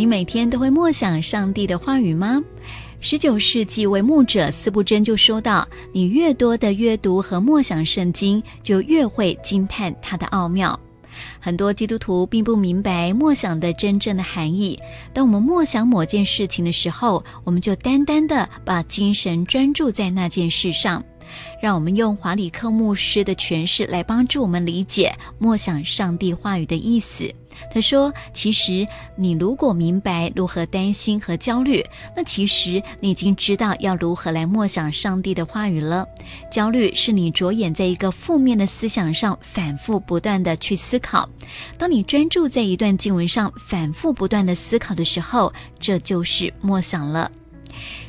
你每天都会默想上帝的话语吗？十九世纪为牧者斯布真就说到：“你越多的阅读和默想圣经，就越会惊叹它的奥妙。”很多基督徒并不明白默想的真正的含义。当我们默想某件事情的时候，我们就单单的把精神专注在那件事上。让我们用华里克牧师的诠释来帮助我们理解默想上帝话语的意思。他说：“其实你如果明白如何担心和焦虑，那其实你已经知道要如何来默想上帝的话语了。焦虑是你着眼在一个负面的思想上，反复不断的去思考。当你专注在一段经文上，反复不断的思考的时候，这就是默想了。”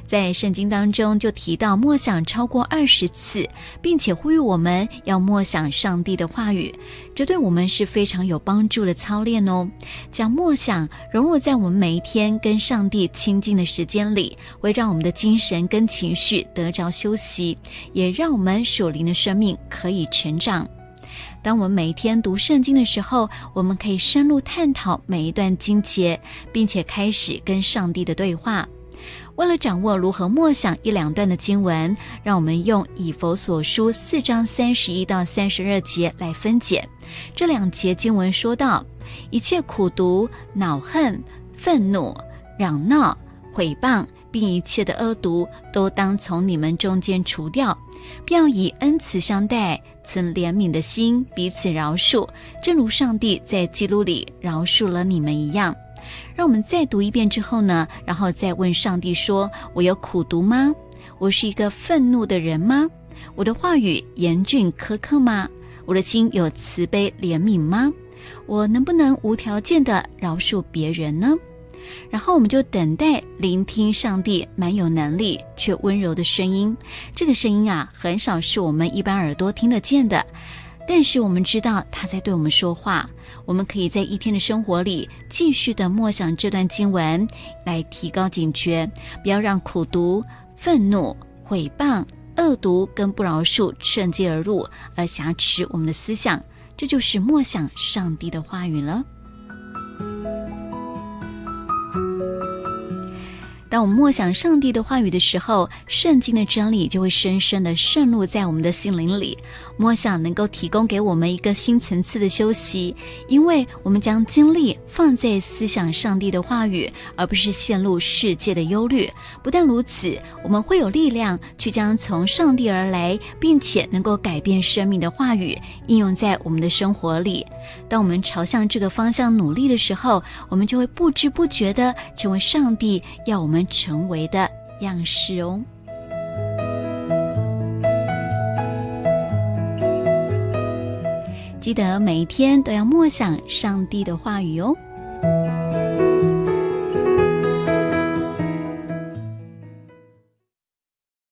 在圣经当中就提到默想超过二十次，并且呼吁我们要默想上帝的话语，这对我们是非常有帮助的操练哦。将默想融入在我们每一天跟上帝亲近的时间里，会让我们的精神跟情绪得着休息，也让我们属灵的生命可以成长。当我们每一天读圣经的时候，我们可以深入探讨每一段经节，并且开始跟上帝的对话。为了掌握如何默想一两段的经文，让我们用以佛所书四章三十一到三十二节来分解。这两节经文说到：一切苦毒、恼恨、愤怒、嚷闹、毁谤，并一切的恶毒，都当从你们中间除掉，并要以恩慈相待，存怜悯的心，彼此饶恕，正如上帝在基督里饶恕了你们一样。让我们再读一遍之后呢，然后再问上帝说：“我有苦读吗？我是一个愤怒的人吗？我的话语严峻苛刻吗？我的心有慈悲怜悯吗？我能不能无条件的饶恕别人呢？”然后我们就等待聆听上帝蛮有能力却温柔的声音。这个声音啊，很少是我们一般耳朵听得见的。但是我们知道他在对我们说话，我们可以在一天的生活里继续的默想这段经文，来提高警觉，不要让苦读、愤怒、诽谤、恶毒跟不饶恕趁机而入，而挟持我们的思想。这就是默想上帝的话语了。当我们默想上帝的话语的时候，圣经的真理就会深深的渗入在我们的心灵里。默想能够提供给我们一个新层次的休息，因为我们将精力放在思想上帝的话语，而不是陷入世界的忧虑。不但如此，我们会有力量去将从上帝而来，并且能够改变生命的话语应用在我们的生活里。当我们朝向这个方向努力的时候，我们就会不知不觉的成为上帝要我们。成为的样式哦。记得每一天都要默想上帝的话语哦。